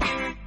Bye.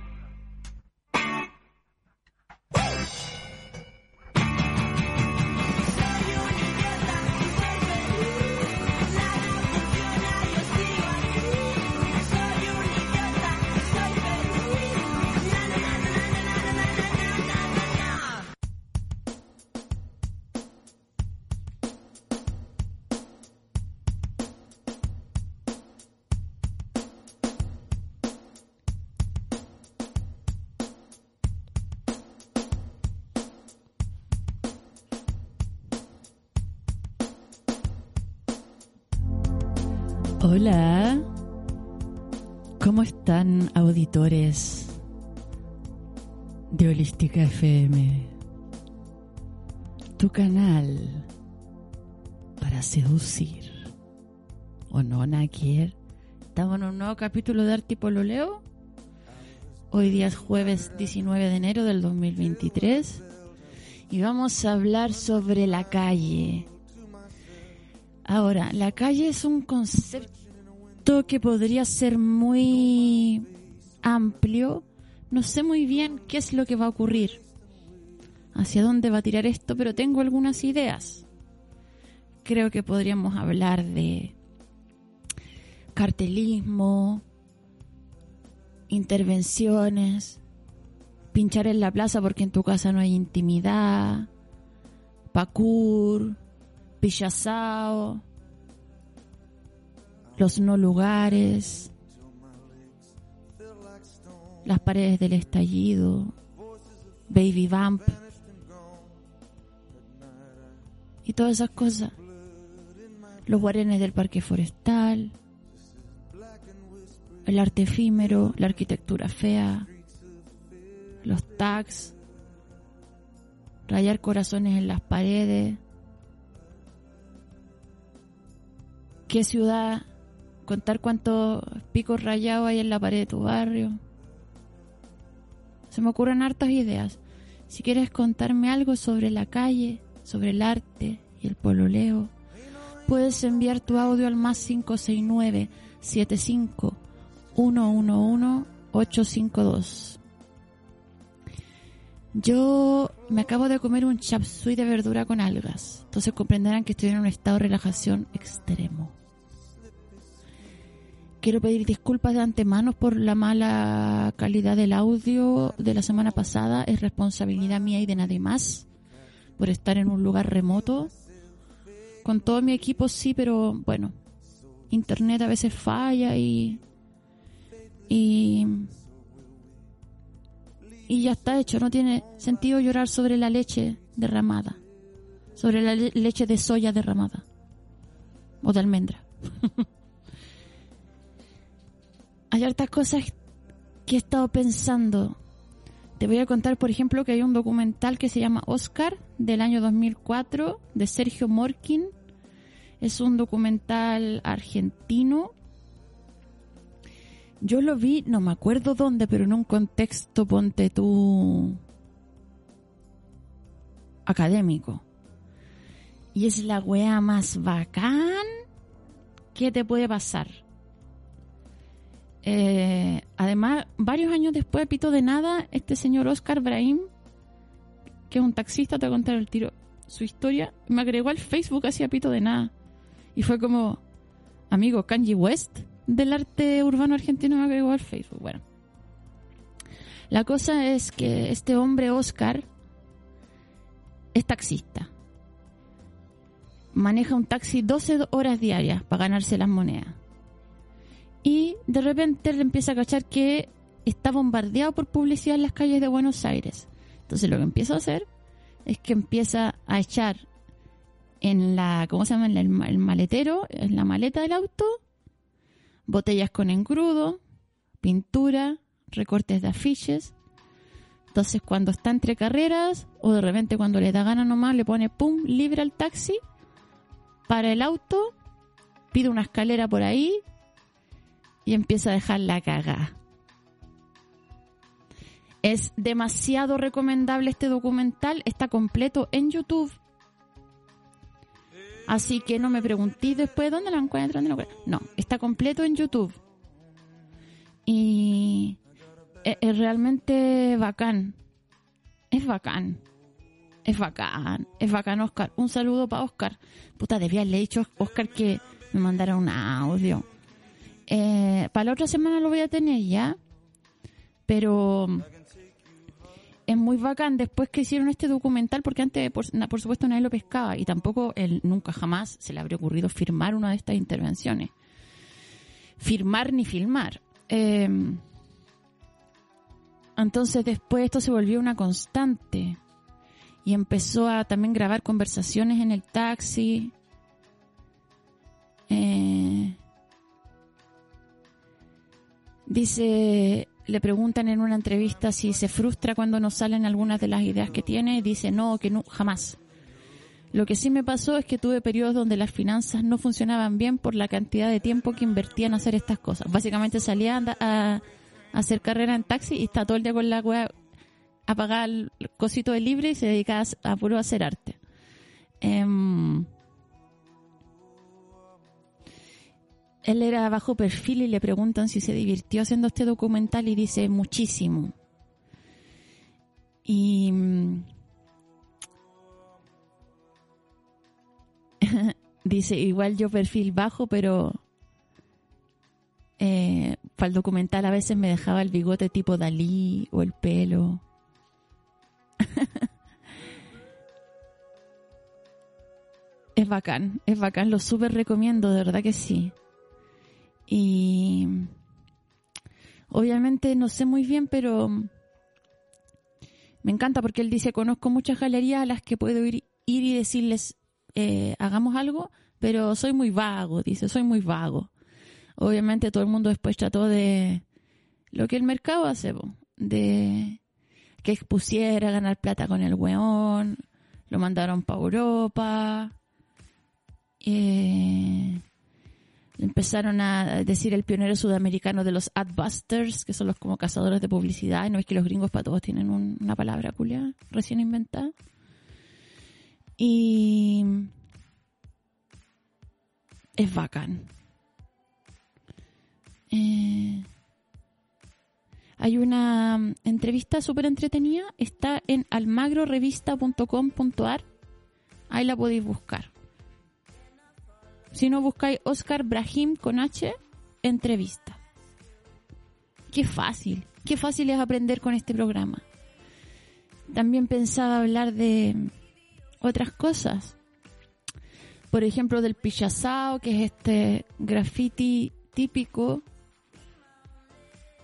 Hola, ¿cómo están auditores de Holística FM? Tu canal para seducir. ¿O no, Nakier? Estamos en un nuevo capítulo de Arte Leo. Hoy día es jueves 19 de enero del 2023 y vamos a hablar sobre la calle Ahora, la calle es un concepto que podría ser muy amplio. No sé muy bien qué es lo que va a ocurrir, hacia dónde va a tirar esto, pero tengo algunas ideas. Creo que podríamos hablar de cartelismo, intervenciones, pinchar en la plaza porque en tu casa no hay intimidad, pacur, Pillazao, los no lugares, las paredes del estallido, Baby Vamp y todas esas cosas. Los guarenes del parque forestal, el arte efímero, la arquitectura fea, los tags, rayar corazones en las paredes, qué ciudad, contar cuántos picos rayados hay en la pared de tu barrio. Se me ocurren hartas ideas. Si quieres contarme algo sobre la calle, sobre el arte y el pololeo, puedes enviar tu audio al más 569 75 111 852. Yo me acabo de comer un chapsui de verdura con algas, entonces comprenderán que estoy en un estado de relajación extremo. Quiero pedir disculpas de antemano por la mala calidad del audio de la semana pasada. Es responsabilidad mía y de nadie más por estar en un lugar remoto. Con todo mi equipo sí, pero bueno, internet a veces falla y y y ya está hecho. No tiene sentido llorar sobre la leche derramada, sobre la leche de soya derramada o de almendra. hay hartas cosas que he estado pensando. Te voy a contar, por ejemplo, que hay un documental que se llama Oscar del año 2004 de Sergio Morkin. Es un documental argentino. Yo lo vi, no me acuerdo dónde, pero en un contexto, ponte tú, académico. Y es la wea más bacán que te puede pasar eh, además, varios años después, pito de nada, este señor Oscar Brahim, que es un taxista, te voy a contar el tiro su historia, me agregó al Facebook así a pito de nada. Y fue como, amigo, Kanji West del arte urbano argentino me agregó al Facebook. Bueno, la cosa es que este hombre, Oscar, es taxista. Maneja un taxi 12 horas diarias para ganarse las monedas y de repente le empieza a cachar que está bombardeado por publicidad en las calles de Buenos Aires. Entonces lo que empieza a hacer es que empieza a echar en la, ¿cómo se llama? En el, maletero, en la maleta del auto, botellas con engrudo, pintura, recortes de afiches. Entonces cuando está entre carreras o de repente cuando le da gana nomás le pone pum, libre al taxi, para el auto, pide una escalera por ahí y empieza a dejar la caga. Es demasiado recomendable este documental, está completo en YouTube. Así que no me pregunté después dónde lo encuentro, dónde lo encuentro. No, está completo en YouTube. Y es, es realmente bacán. Es bacán. Es bacán. Es bacán, Oscar. Un saludo para Oscar. Puta, debía haberle dicho a Oscar que me mandara un audio. Eh, para la otra semana lo voy a tener ya. Pero es muy bacán después que hicieron este documental, porque antes, por, supuesto, nadie lo pescaba y tampoco él nunca jamás se le habría ocurrido firmar una de estas intervenciones. Firmar ni filmar. Eh, entonces después esto se volvió una constante y empezó a también grabar conversaciones en el taxi. Eh, dice, le preguntan en una entrevista si se frustra cuando no salen algunas de las ideas que tiene y dice no, que no, jamás. Lo que sí me pasó es que tuve periodos donde las finanzas no funcionaban bien por la cantidad de tiempo que invertía en hacer estas cosas. Básicamente salía a, a- hacer carrera en taxi y está todo el día con la wea a pagar el cosito de libre y se dedicaba a, a puro hacer arte. Em, él era bajo perfil y le preguntan si se divirtió haciendo este documental y dice muchísimo. Y mm, dice igual yo perfil bajo, pero eh, para el documental a veces me dejaba el bigote tipo Dalí o el pelo. es bacán, es bacán, lo súper recomiendo, de verdad que sí. Y obviamente no sé muy bien, pero me encanta porque él dice, conozco muchas galerías a las que puedo ir, ir y decirles, eh, hagamos algo, pero soy muy vago, dice, soy muy vago. Obviamente todo el mundo después trató de lo que el mercado hace, de que expusiera, ganar plata con el weón, lo mandaron para Europa, eh, empezaron a decir el pionero sudamericano de los adbusters, que son los como cazadores de publicidad, no es que los gringos para todos tienen un- una palabra culia recién inventada. Y es bacán. Eh, hay una mm, entrevista súper entretenida, está en almagrorevista.com.ar, ahí la podéis buscar. Si no buscáis Oscar Brahim con H, entrevista. Qué fácil, qué fácil es aprender con este programa. También pensaba hablar de otras cosas. Por ejemplo, del pichazao, que es este graffiti típico,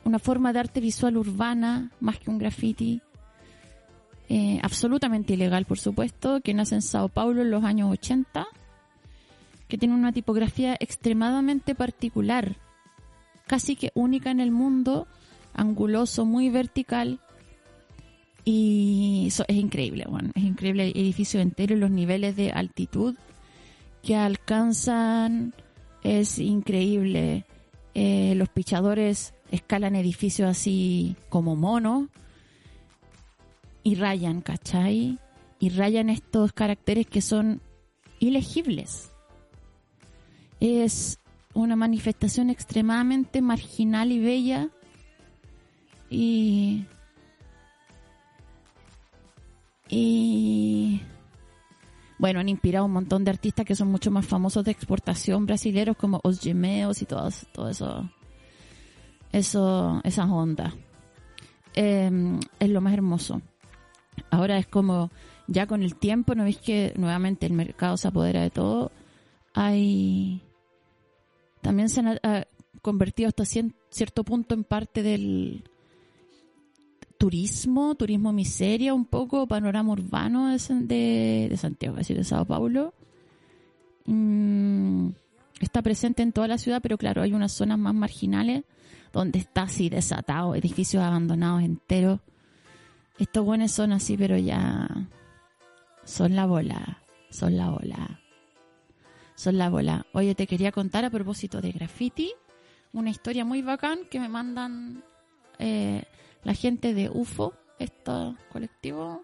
una forma de arte visual urbana, más que un graffiti, eh, absolutamente ilegal, por supuesto, que nace en Sao Paulo en los años 80, que tiene una tipografía extremadamente particular, casi que única en el mundo, anguloso, muy vertical, y eso es increíble, es increíble el edificio entero y los niveles de altitud que alcanzan es increíble. Eh, los pichadores escalan edificios así como monos y rayan, ¿cachai? Y rayan estos caracteres que son ilegibles. Es una manifestación extremadamente marginal y bella y y bueno, han inspirado un montón de artistas que son mucho más famosos de exportación brasileños como Os Gemeos y todo, todo eso, eso, esas ondas. Eh, es lo más hermoso. Ahora es como, ya con el tiempo, ¿no veis que nuevamente el mercado se apodera de todo? Hay, también se han ah, convertido hasta cierto punto en parte del turismo, turismo miseria, un poco panorama urbano de, de Santiago, es decir, de Sao Paulo. Mm, está presente en toda la ciudad, pero claro, hay unas zonas más marginales donde está así desatado, edificios abandonados enteros. Estos buenos son así, pero ya son la bola, son la bola. Son la bola. Oye, te quería contar a propósito de graffiti, una historia muy bacán que me mandan eh, la gente de UFO, este colectivo,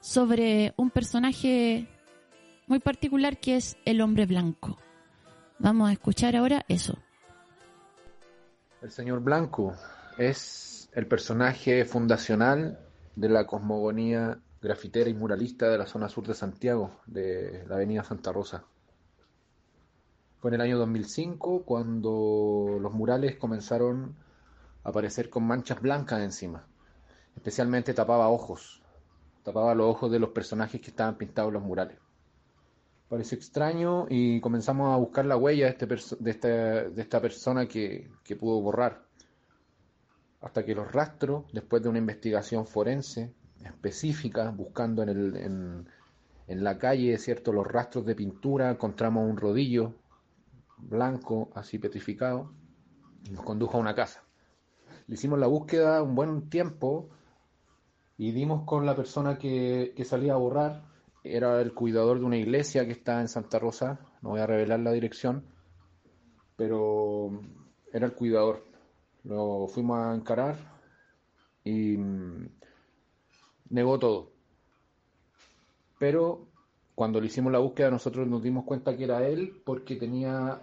sobre un personaje muy particular que es el hombre blanco. Vamos a escuchar ahora eso. El señor Blanco es el personaje fundacional de la cosmogonía grafitera y muralista de la zona sur de Santiago, de la avenida Santa Rosa. Fue en el año 2005 cuando los murales comenzaron a aparecer con manchas blancas encima. Especialmente tapaba ojos, tapaba los ojos de los personajes que estaban pintados en los murales. Pareció extraño y comenzamos a buscar la huella de, este esta, persona que, pudo borrar. Hasta que los rastros, después de una investigación forense específica, buscando en, en la calle, ¿cierto? Los rastros de pintura, encontramos un rodillo blanco, así petrificado, y nos condujo a una casa. Le hicimos la búsqueda un buen tiempo y dimos con la persona que, que salía a borrar. Era el cuidador de una iglesia que está en Santa Rosa, no voy a revelar la dirección, pero era el cuidador. Lo fuimos a encarar y mm, negó todo. Pero cuando le hicimos la búsqueda nosotros nos dimos cuenta que era él porque tenía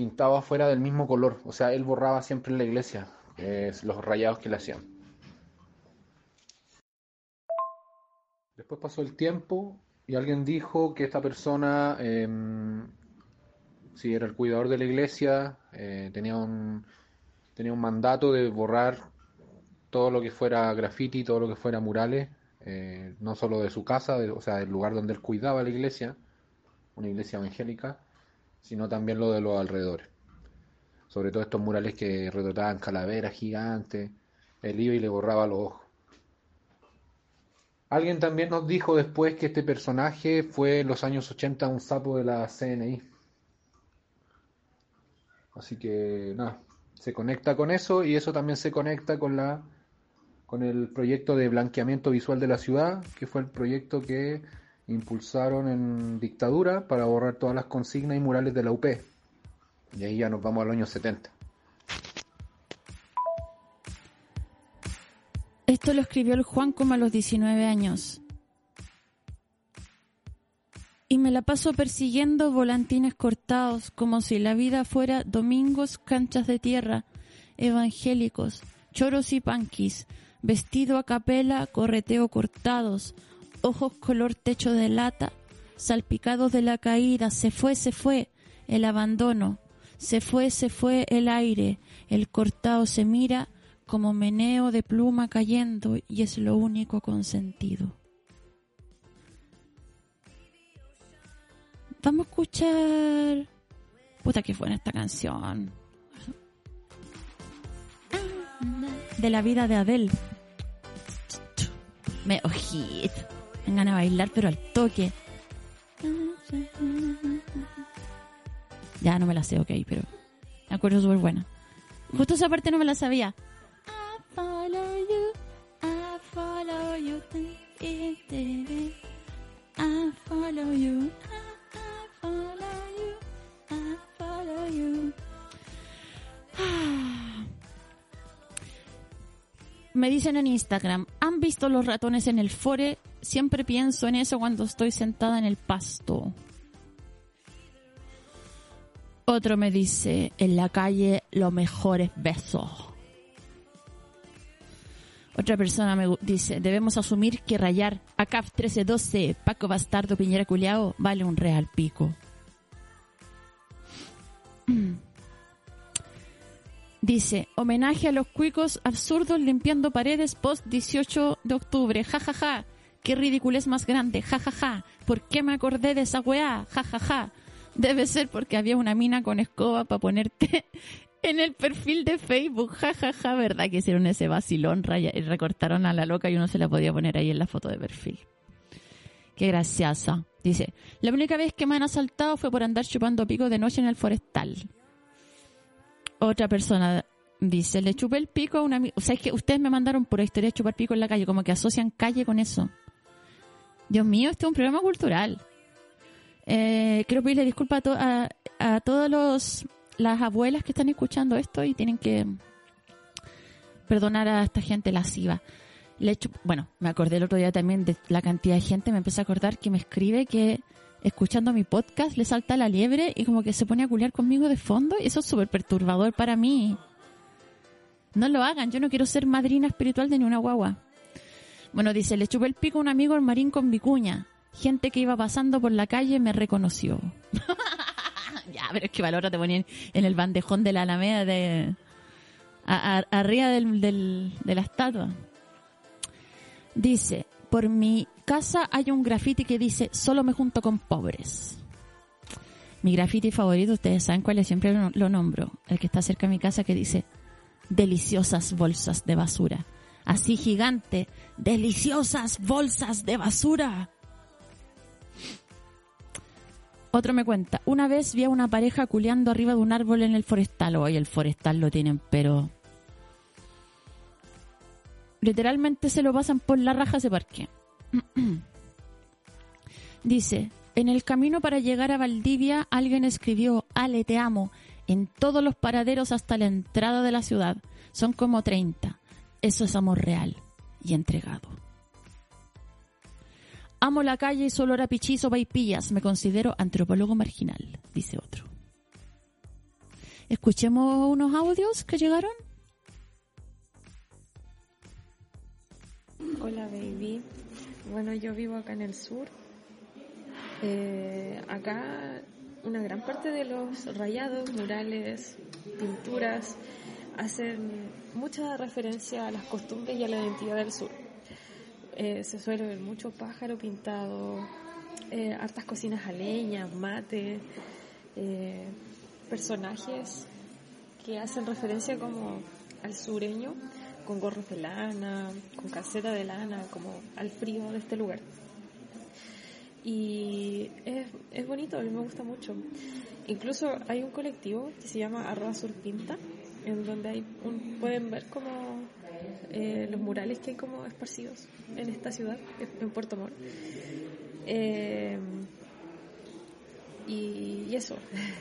pintado afuera del mismo color. O sea, él borraba siempre en la iglesia los rayados que le hacían. Después pasó el tiempo y alguien dijo que esta persona, eh, si era el cuidador de la iglesia, eh, tenía, un, tenía un mandato de borrar todo lo que fuera graffiti, todo lo que fuera murales, eh, no solo de su casa, o sea, del lugar donde él cuidaba la iglesia, una iglesia evangélica, sino también lo de los alrededores. Sobre todo estos murales que retrataban calaveras gigantes, él iba y le borraba los ojos. Alguien también nos dijo después que este personaje fue en los años 80 un sapo de la CNI. Así que nada, se conecta con eso y eso también se conecta con la con el proyecto de blanqueamiento visual de la ciudad, que fue el proyecto que impulsaron en dictadura para borrar todas las consignas y murales de la UP. Y ahí ya nos vamos al año 70. Esto lo escribió el Juan como a los 19 años. Y me la paso persiguiendo volantines cortados, como si la vida fuera domingos, canchas de tierra, evangélicos, choros y panquis, vestido a capela, correteo cortados, ojos color techo de lata, salpicados de la caída, se fue, se fue el abandono, se fue, se fue el aire, el cortado se mira como meneo de pluma cayendo y es lo único consentido. Vamos a escuchar... Puta que buena esta canción. De la vida de Adele. Me ojit. Me ganas de bailar, pero al toque. Ya no me la sé, ok, pero me acuerdo súper buena. Justo esa parte no me la sabía. Me dicen en Instagram, ¿han visto los ratones en el fore? Siempre pienso en eso cuando estoy sentada en el pasto. Otro me dice, en la calle los mejores besos. Otra persona me dice, debemos asumir que rayar a CAF 1312, Paco Bastardo Piñera Culeao, vale un real pico. Dice, homenaje a los cuicos absurdos limpiando paredes post 18 de octubre. Ja, ja, ja. Qué ridiculez más grande. Ja, ja, ja. ¿Por qué me acordé de esa weá? Ja, ja, ja. Debe ser porque había una mina con escoba para ponerte en el perfil de Facebook. Ja, ja, ja. ¿Verdad que hicieron ese vacilón? Raya, y recortaron a la loca y uno se la podía poner ahí en la foto de perfil. Qué graciosa. Dice, la única vez que me han asaltado fue por andar chupando pico de noche en el forestal otra persona Dice, le chupé el pico a una amiga. O sea, es que ustedes me mandaron por historia de chupar pico en la calle, como que asocian calle con eso. Dios mío, este es un problema cultural. Eh, quiero pedirle disculpas a, a, a todas las abuelas que están escuchando esto y tienen que perdonar a esta gente lasciva. Le bueno, me acordé el otro día también de la cantidad de gente, me empecé a acordar que me escribe que escuchando mi podcast le salta la liebre y como que se pone a culiar conmigo de fondo y eso es súper perturbador para mí. No lo hagan, yo no quiero ser madrina espiritual de ni una guagua. Bueno, dice, le chupé el pico a un amigo al marín con vicuña. Gente que iba pasando por la calle me reconoció. ya, pero es que valora te ponían en el bandejón de la Alameda de... a- arriba del, de la estatua. Dice, por mi casa hay un grafiti que dice, solo me junto con pobres. Mi grafiti favorito, ustedes saben cuál es, siempre lo nombro. El que está cerca de mi casa que dice, deliciosas bolsas de basura. Así gigante, deliciosas bolsas de basura. Otro me cuenta, una vez vi a una pareja culeando arriba de un árbol en el forestal. Hoy el forestal lo tienen, pero... Literalmente se lo pasan por la raja ese parque. Dice, en el camino para llegar a Valdivia alguien escribió, Ale, te amo, en todos los paraderos hasta la entrada de la ciudad. Son como 30. Eso es amor real y entregado. Amo la calle y solo era pichizo paipillas. Me considero antropólogo marginal, dice otro. Escuchemos unos audios que llegaron. Hola baby. Bueno, yo vivo acá en el sur. Eh, acá una gran parte de los rayados, murales, pinturas hacen mucha referencia a las costumbres y a la identidad del sur. Eh, se suele ver mucho pájaro pintado, eh, hartas cocinas a leña, mate, eh, personajes que hacen referencia como al sureño con gorros de lana, con caseta de lana, como al frío de este lugar. Y es, es bonito, a mí me gusta mucho. Incluso hay un colectivo que se llama Arroba Sur Pinta, en donde hay un- pueden ver como eh, los murales que hay como esparcidos en esta ciudad, en Puerto Montt. Eh, y, eso,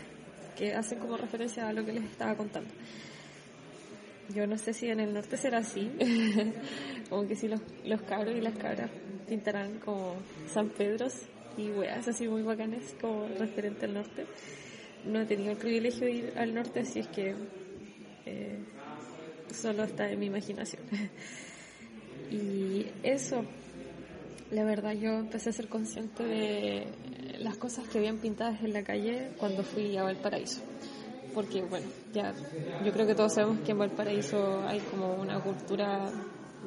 que hacen como referencia a lo que les estaba contando. Yo no sé si en el norte será así, como que si los, los cabros y las cabras pintarán como San Pedros y weas así muy bacanes como referente al norte. No he tenido el privilegio de ir al norte, así es que eh, solo está en mi imaginación. y eso, la verdad yo empecé a ser consciente de las cosas que habían pintadas en la calle cuando fui a Valparaíso porque bueno, ya yo creo que todos sabemos que en Valparaíso hay como una cultura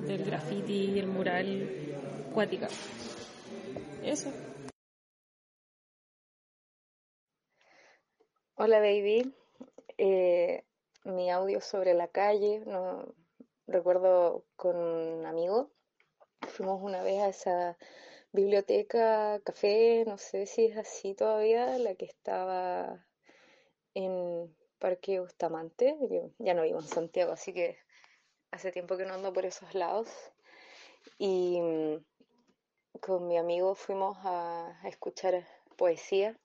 del graffiti y el mural cuática. Eso. Hola baby, mi audio sobre la calle, no recuerdo con un amigo, fuimos una vez a esa biblioteca, café, no sé si es así todavía, la que estaba en Parque Bustamante, yo ya no vivo en Santiago, así que hace tiempo que no ando por esos lados. Y mm, con mi amigo fuimos a, a escuchar poesía,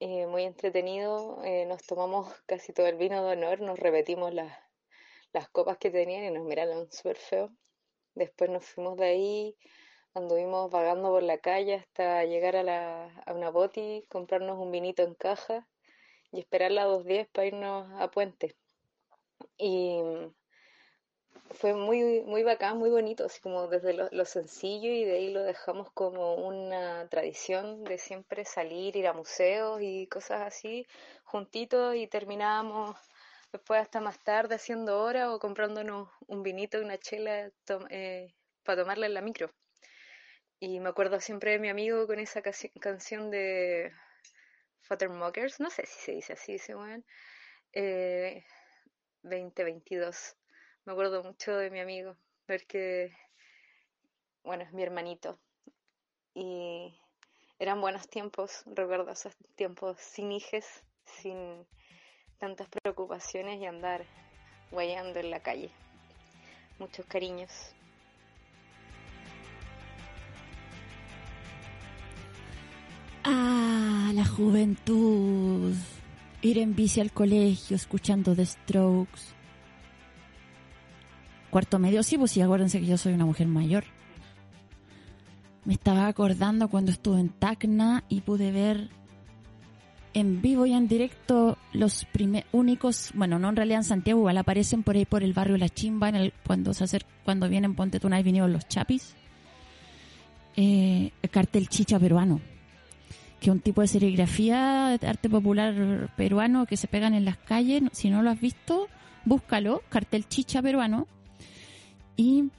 eh, muy entretenido, eh, nos tomamos casi todo el vino de honor, nos repetimos las, las copas que tenían y nos miraron súper feo. Después nos fuimos de ahí, anduvimos vagando por la calle hasta llegar a, la, a una boti, comprarnos un vinito en caja y esperar las 2.10 para irnos a Puente. Y fue muy, muy bacán, muy bonito, así como desde lo, lo sencillo y de ahí lo dejamos como una tradición de siempre salir, ir a museos y cosas así juntitos y terminábamos después hasta más tarde haciendo hora o comprándonos un vinito y una chela eh, para tomarla en la micro. Y me acuerdo siempre de mi amigo con esa canción de Futtermuckers, no sé si se dice así, eh, 2022. Me acuerdo mucho de mi amigo, ver que, bueno, es mi hermanito. Y eran buenos tiempos, recuerdo esos tiempos sin hijes, sin tantas preocupaciones y andar guayando en la calle. Muchos cariños. Ah, la juventud. Ir en bici al colegio escuchando The Strokes. Cuarto medio, sí, pues sí, acuérdense que yo soy una mujer mayor. Me estaba acordando cuando estuve en Tacna y pude ver en vivo y en directo los primer, únicos, bueno, no en realidad en Santiago, igual aparecen por ahí por el barrio La Chimba, cuando se hacer, cuando vienen Ponte Tuna y vinieron los Chapis. Eh, el cartel chicha peruano que es un tipo de serigrafía de arte popular peruano que se pegan en las calles. Si no lo has visto, búscalo, cartel chicha peruano. Y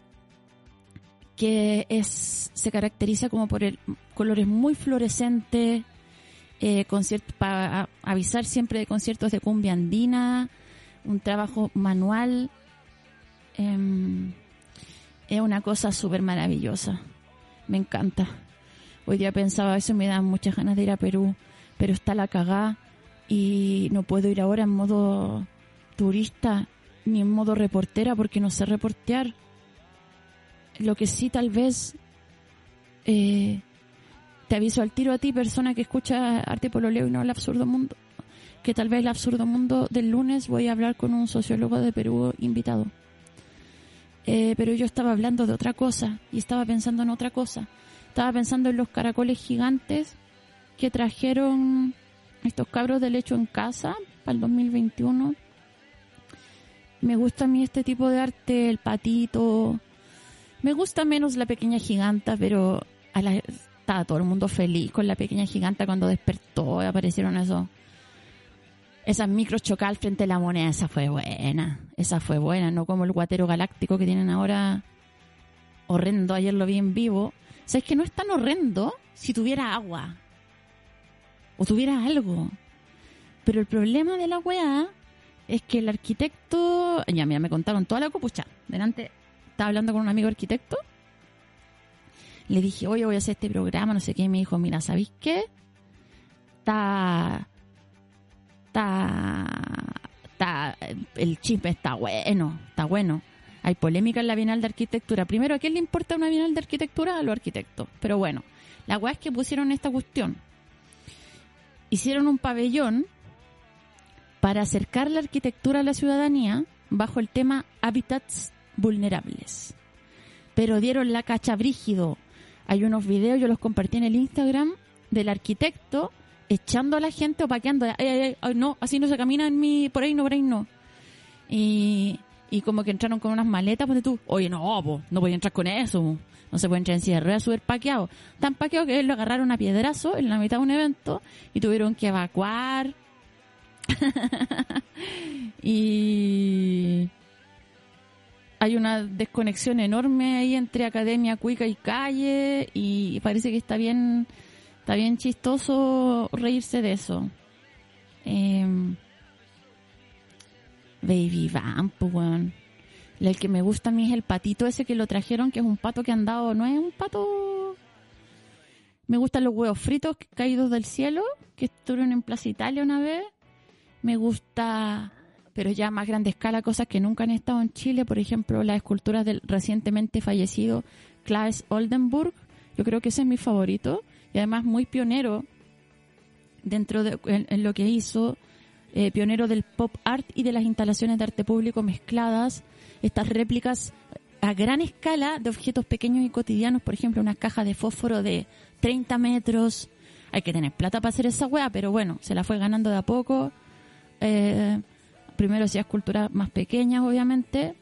que es se caracteriza como por el colores muy fluorescentes, eh, para avisar siempre de conciertos de cumbia andina, un trabajo manual. Em, es una cosa súper maravillosa. Me encanta. Hoy día pensaba eso, me dan muchas ganas de ir a Perú, pero está la cagá y no puedo ir ahora en modo turista ni en modo reportera porque no sé reportear. Lo que sí tal vez eh, te aviso al tiro a ti, persona que escucha Arte Pololeo y no el absurdo mundo, que tal vez el absurdo mundo del lunes voy a hablar con un sociólogo de Perú invitado. Eh, pero yo estaba hablando de otra cosa y estaba pensando en otra cosa. Estaba pensando en los caracoles gigantes que trajeron estos cabros de lecho en casa para el 2021. Me gusta a mí este tipo de arte, el patito. Me gusta menos la pequeña giganta, pero a la, estaba todo el mundo feliz con la pequeña giganta cuando despertó y aparecieron esos esas micros chocal frente a la moneda. Esa fue buena, esa fue buena, no como el guatero galáctico que tienen ahora horrendo. Ayer lo vi en vivo o sea, es que no es tan horrendo si tuviera agua. O tuviera algo. Pero el problema de la weá es que el arquitecto. Ya, mira, me contaron toda la copucha. Delante estaba hablando con un amigo arquitecto. Le dije, oye, voy a hacer este programa, no sé qué. Y me dijo, mira, ¿sabéis qué? Está. Está. Está. El chisme está bueno, está bueno hay polémica en la Bienal de Arquitectura. Primero, ¿a quién le importa una Bienal de Arquitectura? A los arquitectos. Pero bueno, la weá es que pusieron esta cuestión. Hicieron un pabellón para acercar la arquitectura a la ciudadanía bajo el tema hábitats vulnerables. Pero dieron la cacha brígido. Hay unos videos, yo los compartí en el Instagram, del arquitecto echando a la gente o paqueando. no, así no se camina en mi, por ahí no, por ahí no. Y y como que entraron con unas maletas, pues tú, oye, no, no voy a entrar con eso, no se puede entrar en silla de súper paqueado. Tan paqueado que lo agarraron a piedrazo en la mitad de un evento y tuvieron que evacuar. y hay una desconexión enorme ahí entre academia, cuica y calle y parece que está bien, está bien chistoso reírse de eso. Eh, Baby Vamp. El que me gusta a mí es el patito ese que lo trajeron, que es un pato que han dado, no es un pato... Me gustan los huevos fritos caídos del cielo, que estuvieron en Plaza Italia una vez. Me gusta, pero ya a más grande escala, cosas que nunca han estado en Chile. Por ejemplo, las esculturas del recientemente fallecido Klaes Oldenburg. Yo creo que ese es mi favorito. Y además muy pionero dentro de en lo que hizo eh, pionero del pop art y de las instalaciones de arte público mezcladas, estas réplicas a gran escala de objetos pequeños y cotidianos, por ejemplo, una caja de fósforo de 30 metros. Hay que tener plata para hacer esa weá, pero bueno, se la fue ganando de a poco. Eh, primero hacía esculturas más pequeñas, obviamente.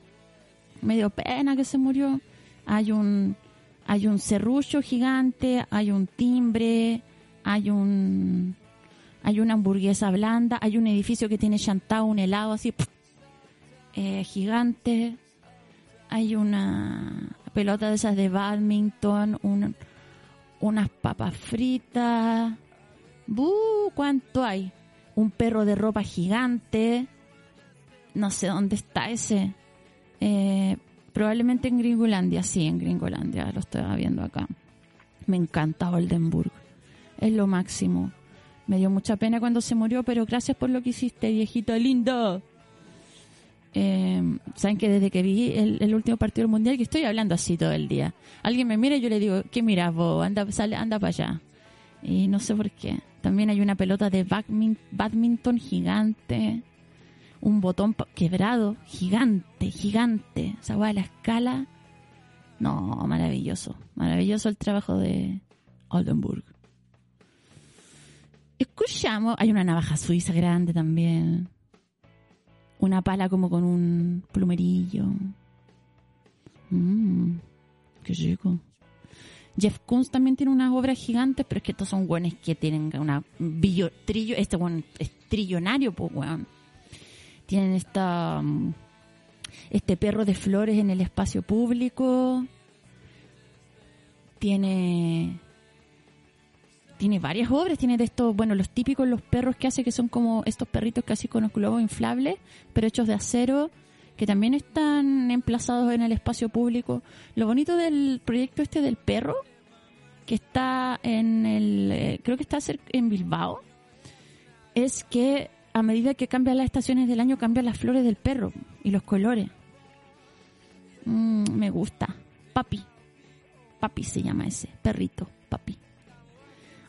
Medio pena que se murió. Hay un, hay un serrucho gigante, hay un timbre, hay un, hay una hamburguesa blanda, hay un edificio que tiene chantado un helado así eh, gigante, hay una pelota de esas de badminton, unas papas fritas, ¡Buh! ¿Cuánto hay? Un perro de ropa gigante, no sé dónde está ese. Eh, probablemente en Gringolandia, sí, en Gringolandia, lo estoy viendo acá. Me encanta Oldenburg, es lo máximo. Me dio mucha pena cuando se murió, pero gracias por lo que hiciste, viejito lindo. Eh, Saben que desde que vi el, el último partido del mundial, que estoy hablando así todo el día. Alguien me mira y yo le digo, ¿qué miras vos? Anda, sale, anda para allá. Y no sé por qué. También hay una pelota de badmin- badminton gigante. Un botón quebrado, gigante, gigante. Esa weá de la escala. No, maravilloso. Maravilloso el trabajo de Oldenburg. Escuchamos, hay una navaja suiza grande también. Una pala como con un plumerillo. Mmm, qué rico. Jeff Koons también tiene unas obras gigantes, pero es que estos son buenos que tienen una billo, trillo, este buen es trillonario, pues weón. Tienen esta mm, este perro de flores en el espacio público. Tiene tiene varias obras, tiene de estos, bueno, los típicos, los perros que hace, que son como estos perritos casi con los globos inflables, pero hechos de acero, que también están emplazados en el espacio público. Lo bonito del proyecto este del perro, que está en el, eh, creo que está en Bilbao, es que a medida que cambian las estaciones del año, cambian las flores del perro y los colores. Mm, me gusta. Papi. Papi se llama ese, perrito, papi.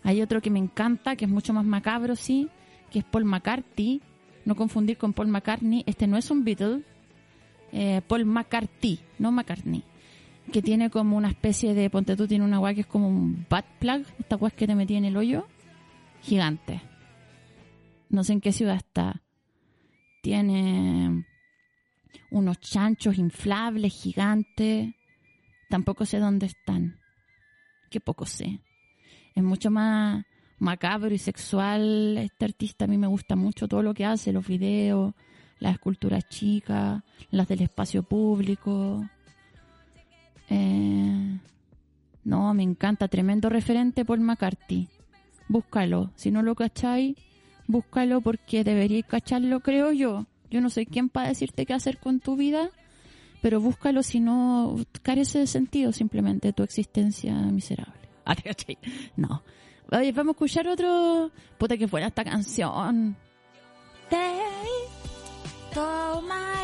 Hay otro que me encanta, que es mucho más macabro, sí, que es Paul McCarthy. No confundir con Paul McCartney. Este no es un Beatle. Eh, Paul McCarthy, no McCartney. Que tiene como una especie de, ponte tú, tiene una guay que es como un butt plug. Esta guay que te metí en el hoyo. Gigante. No sé en qué ciudad está. Tiene unos chanchos inflables gigantes. Tampoco sé dónde están. Qué poco sé es mucho más macabro y sexual. Este artista a mí me gusta mucho todo lo que hace, los videos, las esculturas chicas, las del espacio público. Eh, no, me encanta, tremendo referente Paul McCarthy. Búscalo, si no lo cacháis, búscalo porque deberíais cacharlo, creo yo. Yo no soy quien para decirte qué hacer con tu vida, pero búscalo si no carece de sentido simplemente tu existencia miserable. Ah. No. Oye, vamos a escuchar otro. Puta que fuera esta canción. Take all my.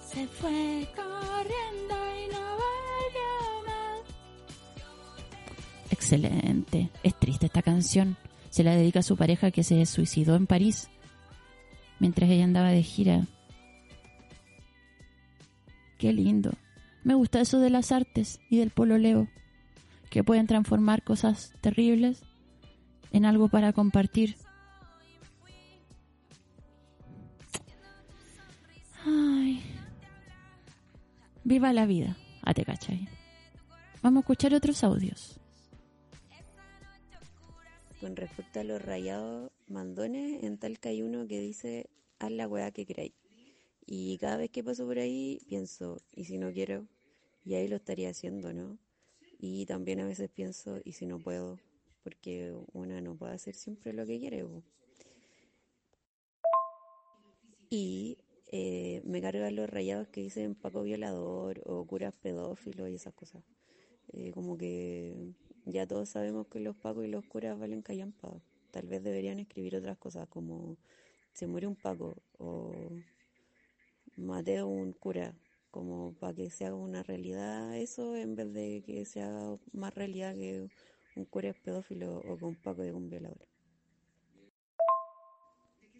Se fue corriendo Excelente. Es triste esta canción. Se la dedica a su pareja que se suicidó en París mientras ella andaba de gira. Qué lindo. Me gusta eso de las artes y del pololeo que pueden transformar cosas terribles en algo para compartir. Ay. Viva la vida. Ah. Vamos a escuchar otros audios. Con respecto a los rayados mandones, en Talca hay uno que dice, haz la weá que queráis. Y cada vez que paso por ahí pienso, ¿y si no quiero? Y ahí lo estaría haciendo, ¿no? Y también a veces pienso, ¿y si no puedo? Porque una no puede hacer siempre lo que quiere. Y eh, me cargan los rayados que dicen Paco violador o curas pedófilo y esas cosas. Eh, como que ya todos sabemos que los pacos y los curas valen callampa. Tal vez deberían escribir otras cosas como se muere un paco o maté a un cura, como para que se haga una realidad eso en vez de que se haga más realidad que un cura es pedófilo o que un paco es un violador.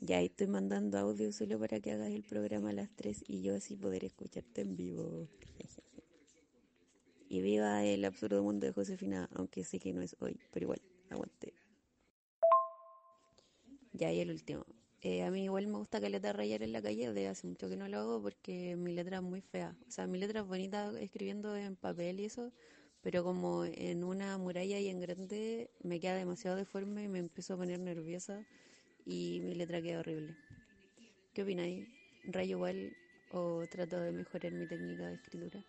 Ya estoy mandando audio solo para que hagas el programa a las 3 y yo así poder escucharte en vivo. Y viva el absurdo mundo de Josefina, aunque sé que no es hoy, pero igual, aguante. Ya, y el último. Eh, a mí igual me gusta caleta rayar en la calle, de hace mucho que no lo hago porque mi letra es muy fea. O sea, mi letra es bonita escribiendo en papel y eso, pero como en una muralla y en grande me queda demasiado deforme y me empiezo a poner nerviosa y mi letra queda horrible. ¿Qué opináis? ¿Rayo igual o trato de mejorar mi técnica de escritura?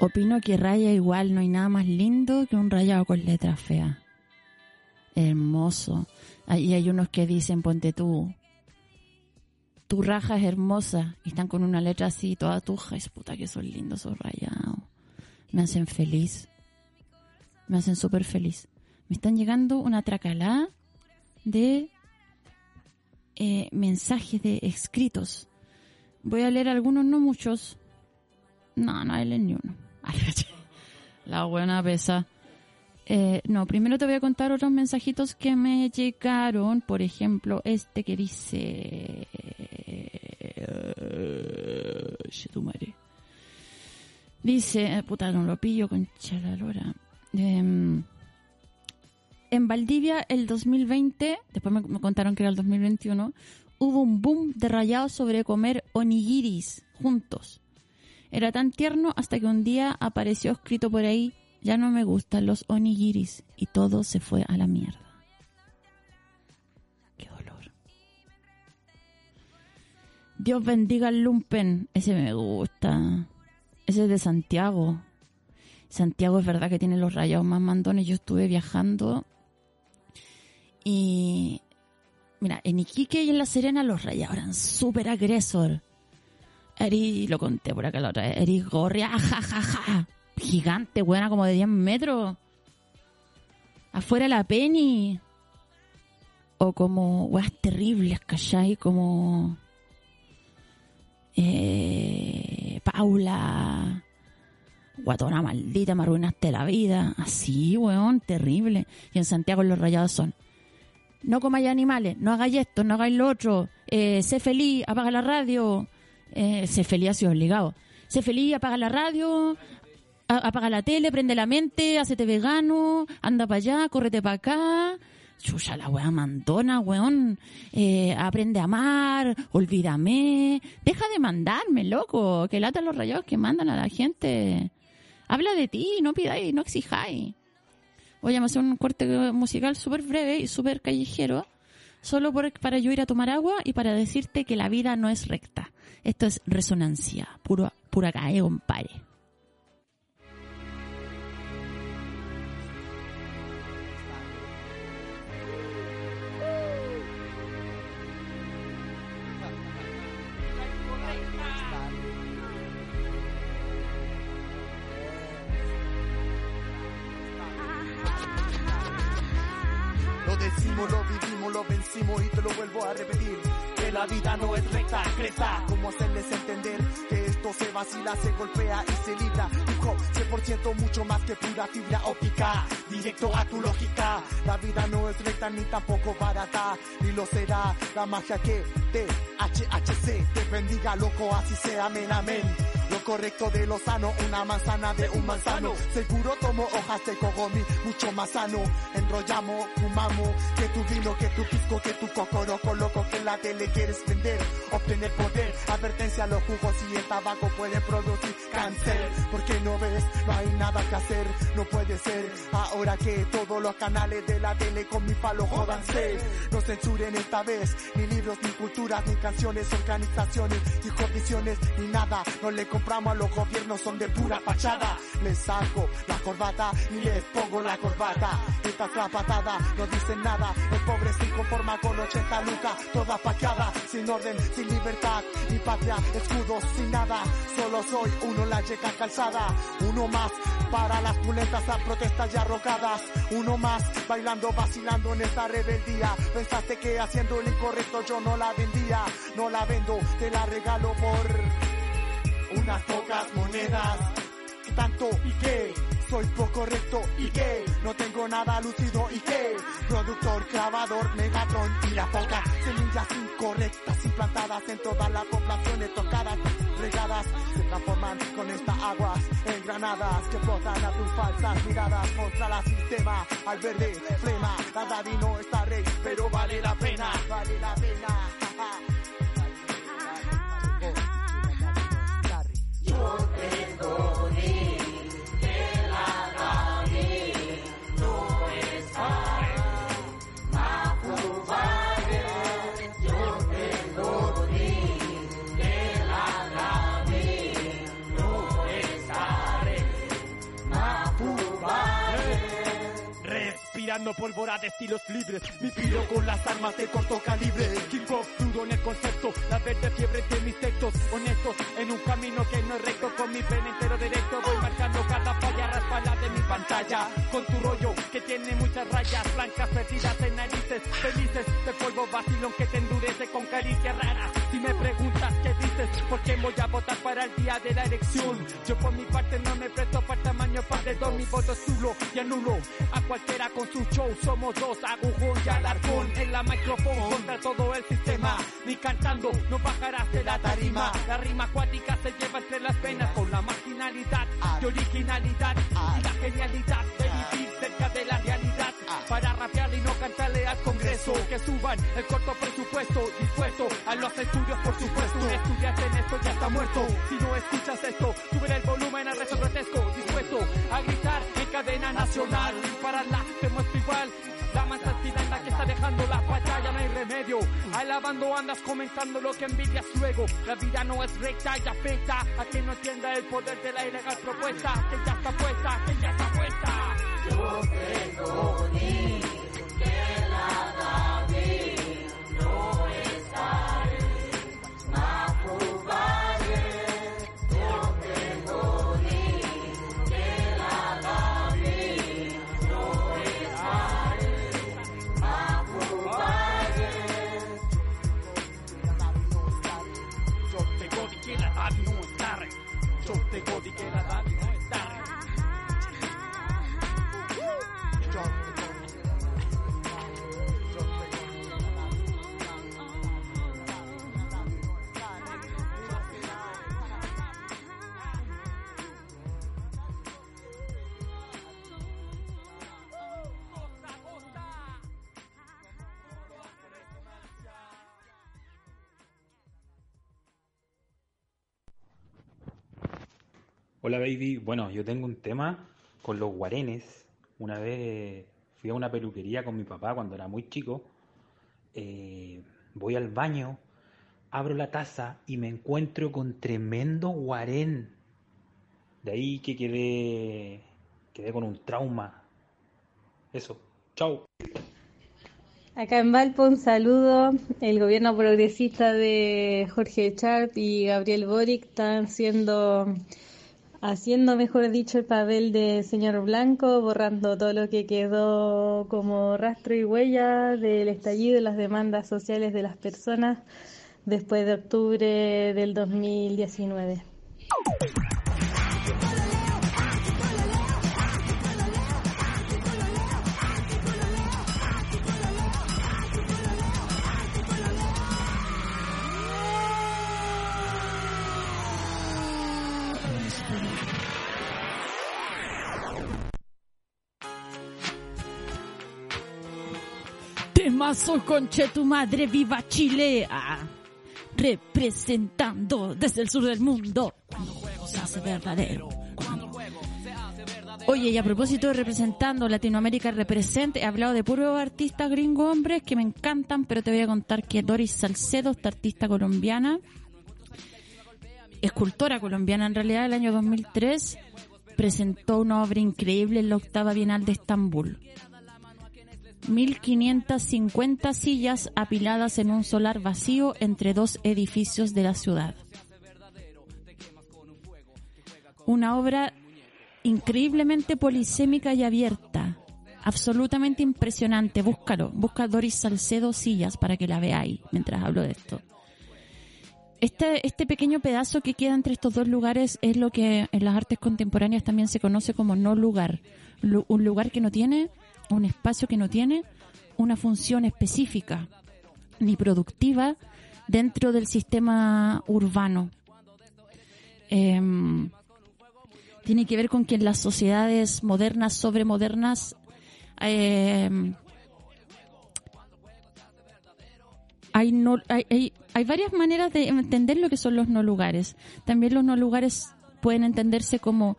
Opino que raya igual, no hay nada más lindo que un rayado con letra fea. Hermoso. Y hay unos que dicen, ponte tú, tu raja es hermosa. Y están con una letra así, toda tuja. Es puta que son lindos esos rayados. Me hacen feliz. Me hacen súper feliz. Me están llegando una tracalá de eh, mensajes de escritos. Voy a leer algunos, no muchos. No, no hay ni uno. La buena pesa. Eh, no, primero te voy a contar otros mensajitos que me llegaron. Por ejemplo, este que dice... Dice, puta, no lo pillo con chalalora. Em, en Valdivia, el 2020, después me, me contaron que era el 2021, hubo un boom de rayados sobre comer onigiris juntos. Era tan tierno hasta que un día apareció escrito por ahí, ya no me gustan los onigiris, y todo se fue a la mierda. Qué dolor. Dios bendiga el lumpen, ese me gusta. Ese es de Santiago. Santiago es verdad que tiene los rayados más mandones. Yo estuve viajando y mira, en Iquique y en La Serena los rayados eran súper agresor. Eri, lo conté por acá la otra vez, Eri Gorria, jajaja, gigante, buena, como de 10 metros. Afuera la Penny. O como weas terribles, ¿cachai? Como... Eh, Paula, guatona maldita, me arruinaste la vida. Así, weón, terrible. Y en Santiago los rayados son, no comáis animales, no hagáis esto, no hagáis lo otro, eh, sé feliz, apaga la radio. Eh, sé feliz, así obligado. Sé feliz, apaga la radio, apaga la tele, prende la mente, hacete vegano, anda para allá, córrete para acá. Chucha, la wea mandona, weón. Eh, aprende a amar, olvídame. Deja de mandarme, loco. Que lata los rayados que mandan a la gente. Habla de ti, no pidáis, no exijáis. Voy a hacer un corte musical súper breve y súper callejero. Solo por- para yo ir a tomar agua y para decirte que la vida no es recta. Esto es resonancia, puro, pura cae, compadre. Vacila, se golpea y se libra. Hip hop 100% mucho más que pura fibra óptica. Directo a tu lógica. La vida no es recta ni tampoco barata. Ni lo será la magia que te HHC te bendiga, loco, así sea, amén, amén. Lo correcto de lo sano, una manzana de un manzano. Seguro tomo hojas de cogomi, mucho más sano. Enrollamos, fumamos, que tu vino, que tu pisco, que tu cocoroco, loco, que la tele quieres vender, obtener poder. Advertencia, los jugos y el tabaco pueden producir cáncer. Porque no ves, no hay nada que hacer, no puede ser. Ahora que todos los canales de la tele con mi palo jodanse. No censuren esta vez, ni libros, ni culturas, ni canciones, organizaciones, ni condiciones, ni nada. No le compramos a los gobiernos, son de pura fachada. Les saco la corbata y les pongo la corbata. Esta es la patada, no dicen nada. El pobre se conforma con 80 lucas, toda paqueada, sin orden, sin libertad, ni patria, escudos, sin nada. Solo soy uno la yeca calzada, uno más para las pulentas, las protestas ya rocadas. Uno más bailando, vacilando en esta rebeldía. Pensaste que haciendo lo incorrecto yo no la vendía, no la vendo, te la regalo por unas pocas monedas. ¿Qué tanto y qué? Soy poco recto y qué? No tengo nada lucido y qué? Productor, grabador, Megatron, tira poca. Semillas incorrectas implantadas en todas las poblaciones tocadas, regadas. Se transforman con estas aguas en granadas que flotan a tus falsas miradas contra la sistema. Al verde, flema, nada vino esta rey, pero vale la pena, vale la pena. Respirando pólvora de estilos libres. Mi piro con las armas de corto calibre. King crudo en el concepto. La verde fiebre de mis textos. Honestos en un camino que no es recto. Con mi pene entero directo Voy marcando cada falla. Raspala de mi pantalla. Con tu rollo que tiene muchas rayas Blancas perdidas en narices Felices de polvo vacilón que te endurece con caricias raras. Si me preguntas qué dices, ¿por qué voy a votar para el día de la elección? Yo por mi parte no me presto para tamaño dos mi voto es nulo y anulo a cualquiera con su show. Somos dos, agujón y alargón en la micrófono contra todo el sistema. Ni cantando no bajarás de la tarima. La rima acuática se lleva entre las venas con la marginalidad y originalidad y la genialidad al Congreso. Que suban el corto presupuesto, dispuesto a los estudios, por supuesto. Estudiaste en esto ya está muerto. Si no escuchas esto, sube el volumen al resto grotesco, dispuesto a gritar en cadena nacional. Dispararla, te muestro igual. La mansa la que está dejando la batalla, no hay remedio. Alabando andas comentando lo que envidias luego. La vida no es recta y afecta a quien no entienda el poder de la ilegal propuesta. Que ya está puesta, que ya está puesta. Yo tengo Hola baby, bueno, yo tengo un tema con los guarenes. Una vez fui a una peluquería con mi papá cuando era muy chico. Eh, voy al baño, abro la taza y me encuentro con tremendo guarén. De ahí que quedé, quedé con un trauma. Eso, chao. Acá en Valpo un saludo. El gobierno progresista de Jorge Chart y Gabriel Boric están siendo haciendo, mejor dicho, el papel de señor Blanco, borrando todo lo que quedó como rastro y huella del estallido y las demandas sociales de las personas después de octubre del 2019. Temazo conche tu madre viva Chile. Ah, representando desde el sur del mundo. Cuando juego se hace verdadero. Cuando... Oye, y a propósito de representando Latinoamérica represente, he hablado de puros artistas gringo hombres que me encantan, pero te voy a contar que Doris Salcedo, esta artista colombiana, escultora colombiana en realidad, el año 2003, presentó una obra increíble en la octava Bienal de Estambul. 1.550 sillas apiladas en un solar vacío entre dos edificios de la ciudad. Una obra increíblemente polisémica y abierta, absolutamente impresionante. Búscalo, busca Doris Salcedo Sillas para que la veáis mientras hablo de esto. Este, este pequeño pedazo que queda entre estos dos lugares es lo que en las artes contemporáneas también se conoce como no lugar. un lugar que no tiene un espacio que no tiene una función específica ni productiva dentro del sistema urbano. Em, tiene que ver con que en las sociedades modernas, sobremodernas, eh, hay, no, hay, hay, hay varias maneras de entender lo que son los no lugares. También los no lugares pueden entenderse como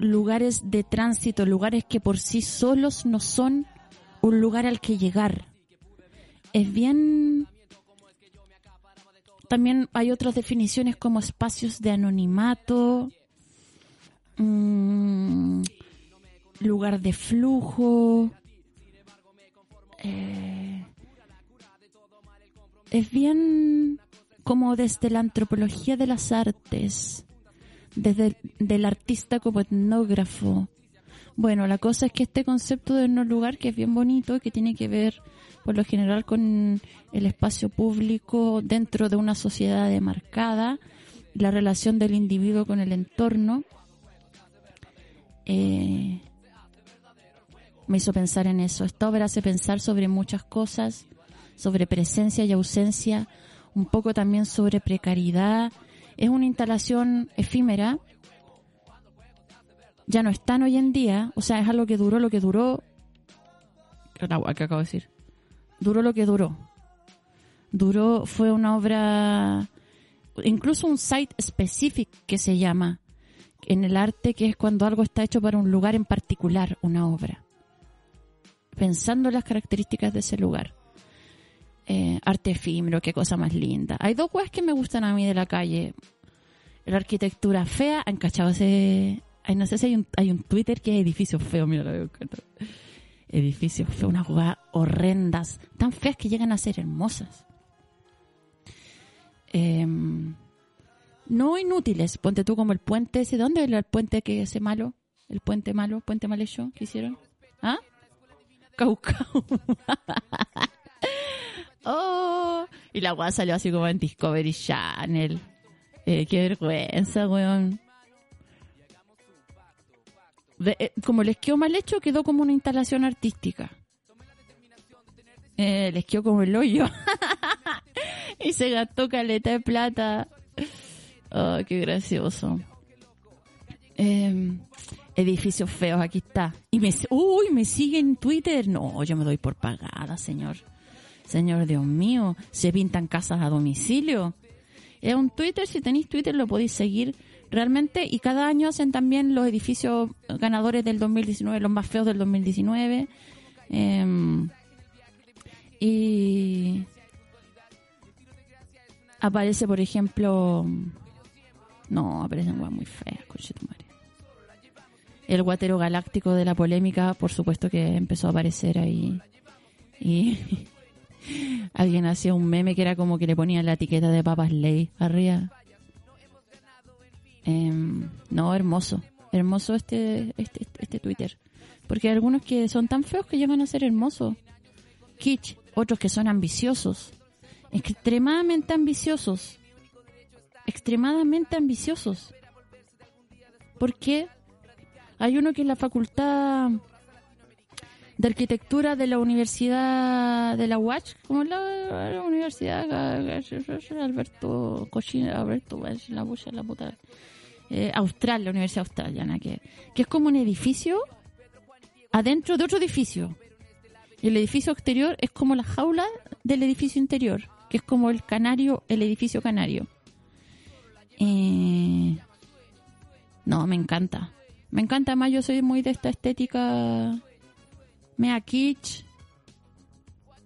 lugares de tránsito, lugares que por sí solos no son un lugar al que llegar. Es bien... También hay otras definiciones como espacios de anonimato, mmm, lugar de flujo. Eh, es bien como desde la antropología de las artes desde el artista como etnógrafo, Bueno, la cosa es que este concepto de no lugar, que es bien bonito que tiene que ver por lo general con el espacio público dentro de una sociedad demarcada, la relación del individuo con el entorno, eh, me hizo pensar en eso. Esta obra hace pensar sobre muchas cosas, sobre presencia y ausencia, un poco también sobre precariedad. Es una instalación efímera, ya no están hoy en día, o sea, es algo que duró lo que duró. ¿Qué acabo de decir? Duró lo que duró. Duró, fue una obra, incluso un site específico que se llama en el arte, que es cuando algo está hecho para un lugar en particular, una obra. Pensando en las características de ese lugar. Eh, arte efímero, qué cosa más linda. Hay dos cosas que me gustan a mí de la calle. La arquitectura fea, han cachado ese, no sé si hay un, hay un Twitter que es edificio feo, mira, lo veo. Edificios feos, unas jugadas horrendas, tan feas que llegan a ser hermosas. Em, no inútiles, ponte tú como el puente ese, ¿dónde era el puente que ese malo? El puente malo, puente mal hecho que hicieron. ¿Ah? oh, y la guasa salió así como en Discovery Channel. Eh, qué vergüenza, weón. Eh, como les quedó mal hecho, quedó como una instalación artística. Eh, les quedó como el hoyo. y se gastó caleta de plata. Oh, qué gracioso. Eh, edificios feos, aquí está. Y me, uy, me sigue en Twitter. No, yo me doy por pagada, señor. Señor Dios mío, se pintan casas a domicilio. Es un Twitter, si tenéis Twitter lo podéis seguir realmente y cada año hacen también los edificios ganadores del 2019, los más feos del 2019. Em, y aparece, por ejemplo, no, aparecen guas muy feas, madre. El guatero galáctico de la polémica, por supuesto que empezó a aparecer ahí. Y alguien hacía un meme que era como que le ponía la etiqueta de papas ley arriba. Em, no, hermoso. Hermoso este, este, este Twitter. Porque hay algunos que son tan feos que llegan a ser hermosos. Kitsch. Otros que son ambiciosos. Extremadamente ambiciosos. Extremadamente ambiciosos. Porque hay uno que en la facultad de arquitectura de la Universidad de la UACH, como la, la Universidad Alberto Cochina, Alberto, la bucha, la puta eh, austral, la Universidad Australiana, que, que es como un edificio adentro de otro edificio. Y el edificio exterior es como la jaula del edificio interior, que es como el canario, el edificio canario. Eh, no, me encanta. Me encanta más, yo soy muy de esta estética mea kitsch.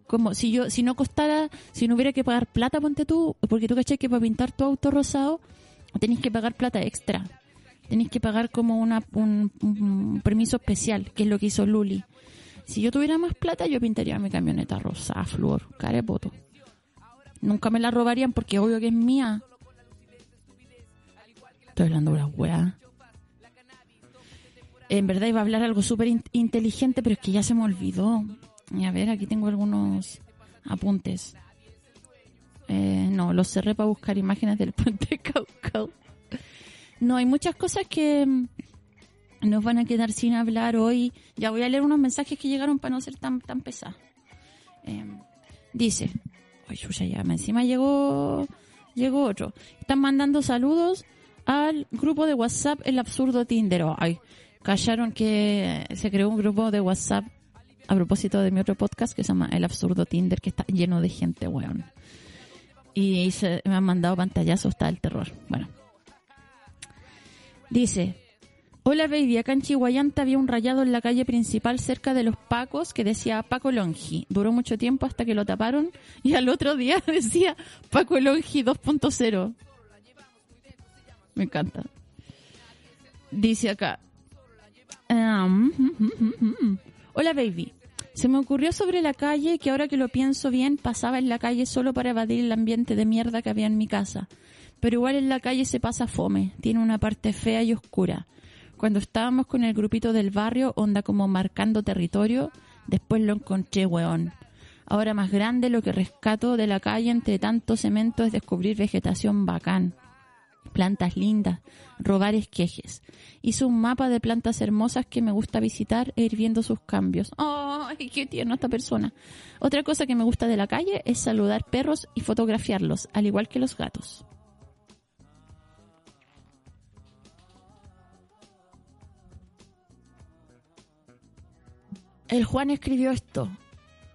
Como si yo, si no costara, si no hubiera que pagar plata, ponte tú, porque tú caché que para pintar tu auto rosado tenéis que pagar plata extra. Tenéis que pagar como una, un, permiso especial, que es lo que hizo Luli. Si yo tuviera más plata, yo pintaría mi camioneta rosa, flor, carepoto. Nunca me la robarían porque obvio que es mía. Estoy hablando de la weá. En verdad iba a hablar algo súper inteligente, pero es que ya se me olvidó. A ver, aquí tengo algunos apuntes. Eh, no, lo cerré para buscar imágenes del puente Caucao. No, hay muchas cosas que mm, nos van a quedar sin hablar hoy. Ya voy a leer unos mensajes que llegaron para no ser tan, tan pesados. Em, dice, ay, ya, encima llegó, llegó otro. Están mandando saludos al grupo de WhatsApp El Absurdo Tinder. Ay, callaron que se creó un grupo de WhatsApp a propósito de mi otro podcast que se llama El Absurdo Tinder, que está lleno de gente, weón y se, me han mandado pantallazos, está el terror. Bueno. Dice, hola baby, acá en Chihuayanta había un rayado en la calle principal cerca de los Pacos que decía Paco Longi. Duró mucho tiempo hasta que lo taparon y al otro día decía Paco Longi 2.0. Me encanta. Dice acá. Um, hola baby. Se me ocurrió sobre la calle que ahora que lo pienso bien, pasaba en la calle solo para evadir el ambiente de mierda que había en mi casa. Pero igual en la calle se pasa fome, tiene una parte fea y oscura. Cuando estábamos con el grupito del barrio, onda como marcando territorio, después lo encontré, weón. Ahora más grande, lo que rescato de la calle entre tanto cemento es descubrir vegetación bacán. Plantas lindas, robar esquejes. Hice un mapa de plantas hermosas que me gusta visitar e ir viendo sus cambios. ¡Ay, qué tierno esta persona! Otra cosa que me gusta de la calle es saludar perros y fotografiarlos, al igual que los gatos. El Juan escribió esto.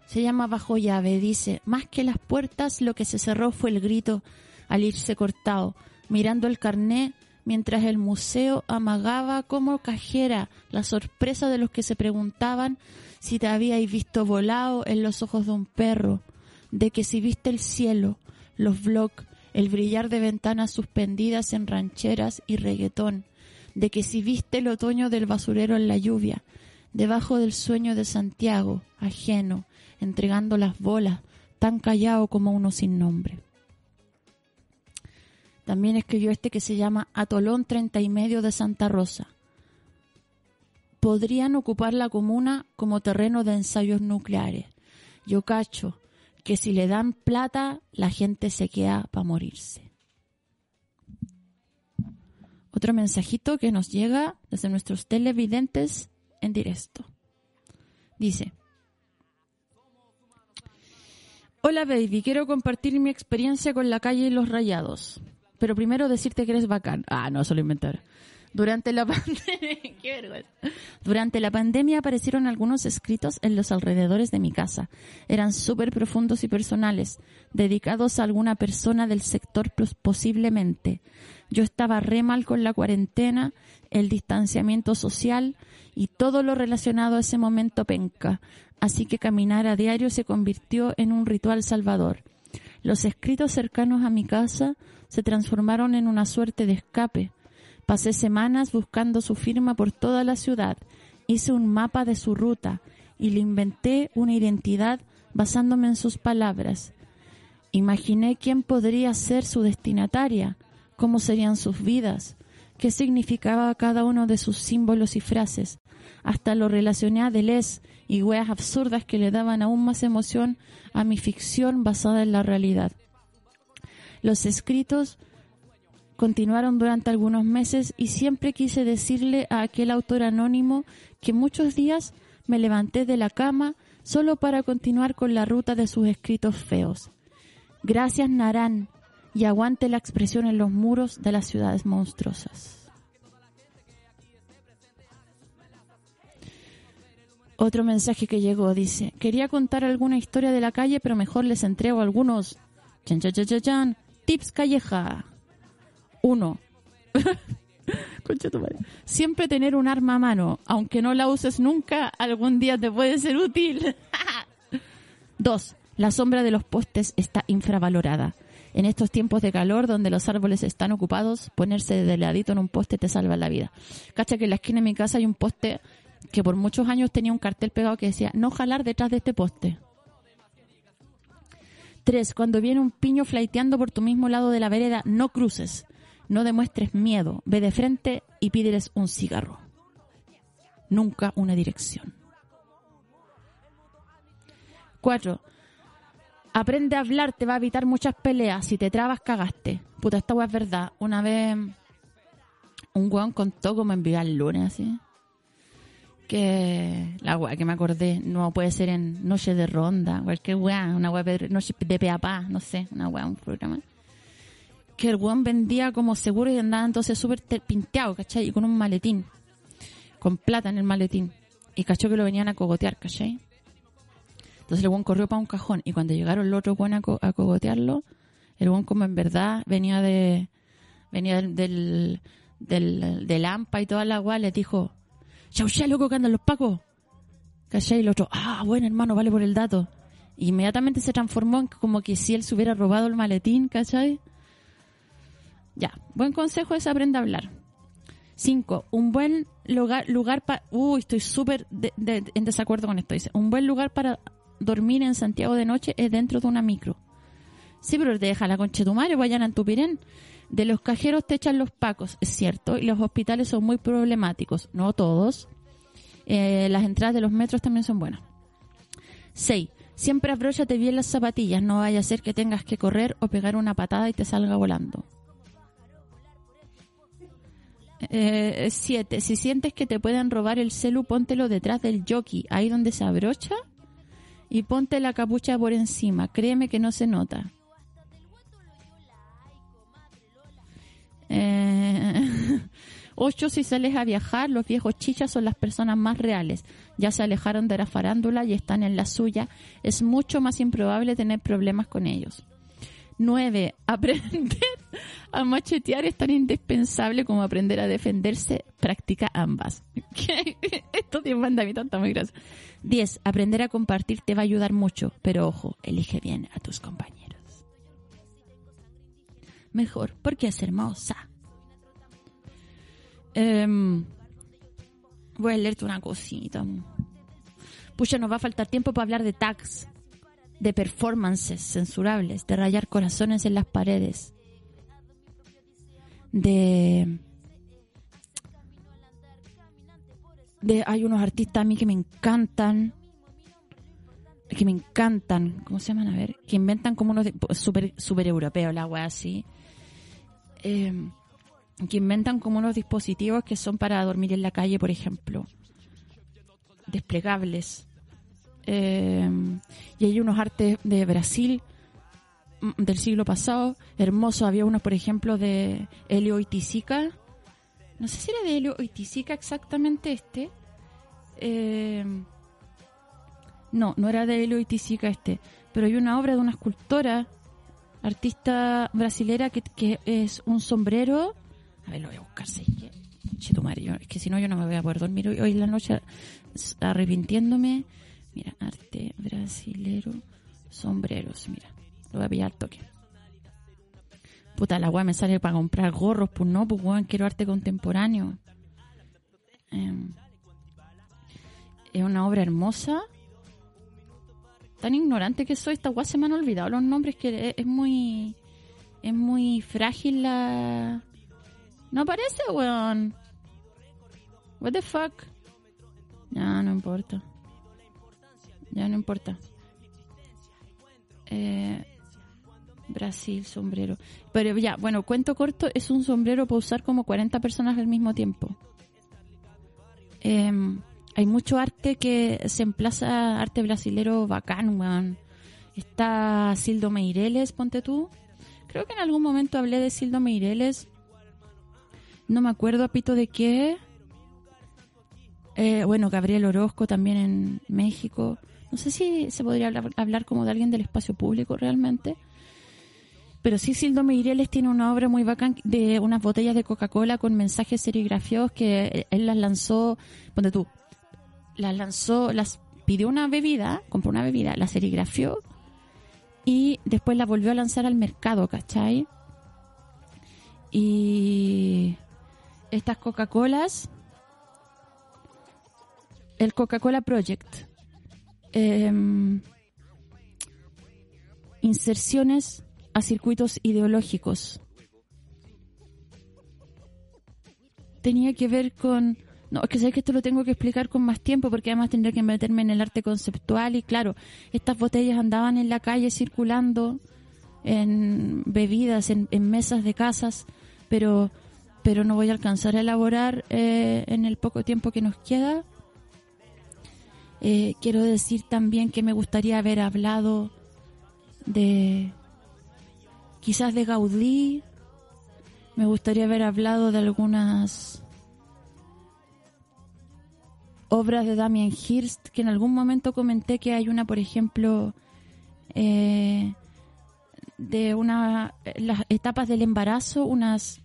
Se llama Bajo llave. Dice, más que las puertas, lo que se cerró fue el grito al irse cortado, mirando el carné mientras el museo amagaba como cajera la sorpresa de los que se preguntaban si te habíais visto volado en los ojos de un perro, de que si viste el cielo, los blogs, el brillar de ventanas suspendidas en rancheras y reggaetón, de que si viste el otoño del basurero en la lluvia, debajo del sueño de Santiago, ajeno, entregando las bolas, tan callado como uno sin nombre. También escribió este que se llama Atolón Treinta y Medio de Santa Rosa. Podrían ocupar la comuna como terreno de ensayos nucleares. Yo cacho que si le dan plata, la gente se queda para morirse. Otro mensajito que nos llega desde nuestros televidentes en directo. Dice, Hola baby, quiero compartir mi experiencia con la calle y los rayados. Pero primero decirte que eres bacán. Ah, no, solo inventar. Durante la pandemia. Durante la pandemia aparecieron algunos escritos en los alrededores de mi casa. Eran súper profundos y personales, dedicados a alguna persona del sector pos- posiblemente. Yo estaba re mal con la cuarentena, el distanciamiento social y todo lo relacionado a ese momento penca. Así que caminar a diario se convirtió en un ritual salvador. Los escritos cercanos a mi casa se transformaron en una suerte de escape. Pasé semanas buscando su firma por toda la ciudad. Hice un mapa de su ruta y le inventé una identidad basándome en sus palabras. Imaginé quién podría ser su destinataria, cómo serían sus vidas, qué significaba cada uno de sus símbolos y frases. Hasta lo relacioné a Deleuze y weas absurdas que le daban aún más emoción a mi ficción basada en la realidad. Los escritos continuaron durante algunos meses y siempre quise decirle a aquel autor anónimo que muchos días me levanté de la cama solo para continuar con la ruta de sus escritos feos. Gracias Narán y aguante la expresión en los muros de las ciudades monstruosas. Otro mensaje que llegó dice, quería contar alguna historia de la calle, pero mejor les entrego algunos chan, chan, chan, tips calleja. Uno. Siempre tener un arma a mano, aunque no la uses nunca, algún día te puede ser útil. Dos. La sombra de los postes está infravalorada. En estos tiempos de calor, donde los árboles están ocupados, ponerse de ladito en un poste te salva la vida. Cacha que en la esquina de mi casa hay un poste que por muchos años tenía un cartel pegado que decía no jalar detrás de este poste. Tres, cuando viene un piño flaiteando por tu mismo lado de la vereda, no cruces. No demuestres miedo. Ve de frente y pídeles un cigarro. Nunca una dirección. Cuatro, aprende a hablar, te va a evitar muchas peleas. Si te trabas, cagaste. Puta, esta weá es verdad. Una vez un weón contó como en Viva el lunes, así. Que la weá que me acordé no puede ser en Noche de Ronda, cualquier weá, una weá de Noche de Peapá, no sé, una weá, un programa. Que el weón vendía como seguro y andaba entonces súper te- pinteado, ¿cachai? Y con un maletín, con plata en el maletín. Y cachó que lo venían a cogotear, ¿cachai? Entonces el weón corrió para un cajón y cuando llegaron los otros weón a, co- a cogotearlo, el weón como en verdad venía de venía del del, del, del AMPA y toda la weá, les dijo, chau, loco que andan los pacos. ¿Cachai? Y el otro, ah, bueno hermano, vale por el dato. Inmediatamente se transformó en como que si él se hubiera robado el maletín, ¿cachai? Ya, buen consejo es aprende a hablar. Cinco, un buen lugar, lugar para... Uy, estoy súper en desacuerdo con esto. Dice, un buen lugar para dormir en Santiago de noche es dentro de una micro. Sí, pero te deja la concha de tu madre, vayan a Tupirén. De los cajeros te echan los pacos, es cierto, y los hospitales son muy problemáticos, no todos. Eh, las entradas de los metros también son buenas. 6. Siempre abróchate bien las zapatillas, no vaya a ser que tengas que correr o pegar una patada y te salga volando. 7. si sientes que te pueden robar el celu, póntelo detrás del jockey, ahí donde se abrocha, y ponte la capucha por encima. Créeme que no se nota. Eh, ocho, si sales a viajar, los viejos chichas son las personas más reales. Ya se alejaron de la farándula y están en la suya. Es mucho más improbable tener problemas con ellos. 9. Aprender a machetear es tan indispensable como aprender a defenderse. Practica ambas. Estos 10 mandamientos están muy graciosos. 10. Aprender a compartir te va a ayudar mucho, pero ojo, elige bien a tus compañeros. Mejor, porque es hermosa. Em, voy a leerte una cosita. Pucha, nos va a faltar tiempo para hablar de tags de performances censurables, de rayar corazones en las paredes, de... de hay unos artistas a mí que me encantan, que me encantan, ¿cómo se llaman? A ver, que inventan como unos super, super europeos, la wea así, em, que inventan como unos dispositivos que son para dormir en la calle, por ejemplo, desplegables eh, y hay unos artes de Brasil mm, del siglo pasado, hermosos. Había unos, por ejemplo, de Helio Itisica. No sé si era de Helio Itisica exactamente este. Eh, no, no era de Helio Itisica este. Pero hay una obra de una escultora, artista brasilera, que, que es un sombrero. A ver, lo voy a buscar, sí. es que si no yo no me voy a poder dormir hoy, hoy en la noche arrepintiéndome Mira, arte brasilero, sombreros, mira. Lo voy a pillar toque. Puta, la weá me sale para comprar gorros, pues no, pues weón, quiero arte contemporáneo. Em, es una obra hermosa. Tan ignorante que soy, esta weá se me han olvidado los nombres, que es, muy. Es muy frágil la. No aparece, weón. What the fuck. Ya, no importa ya no importa. Eh, Brasil, sombrero. Pero ya, bueno, cuento corto, es un sombrero para usar como 40 personas al mismo tiempo. Em, hay mucho arte que se emplaza, arte brasilero bacán, weón. Está Sildo Meireles, ponte tú. Creo que en algún momento hablé de Sildo Meireles. No me acuerdo a pito de qué. Eh, bueno, Gabriel Orozco también en México. No sé si se podría hablar, como de alguien del espacio público realmente. Pero sí, Sildo Meireles tiene una obra muy bacán de unas botellas de Coca-Cola con mensajes serigrafiados que él las lanzó, ponte tú, las lanzó, las pidió una bebida, compró una bebida, la serigrafió y después la volvió a lanzar al mercado, ¿cachai? Y estas Coca-Colas, el Coca-Cola Project, Em, inserciones a circuitos ideológicos. Tenía que ver con... No, es que sé que esto lo tengo que explicar con más tiempo porque además tendría que meterme en el arte conceptual y claro, estas botellas andaban en la calle circulando en bebidas, en, mesas de casas, pero, pero no voy a alcanzar a elaborar eh, en el poco tiempo que nos queda. Eh, quiero decir también que me gustaría haber hablado de quizás de Gaudí, me gustaría haber hablado de algunas obras de Damien Hirst, que en algún momento comenté que hay una, por ejemplo, eh, de una las etapas del embarazo, unas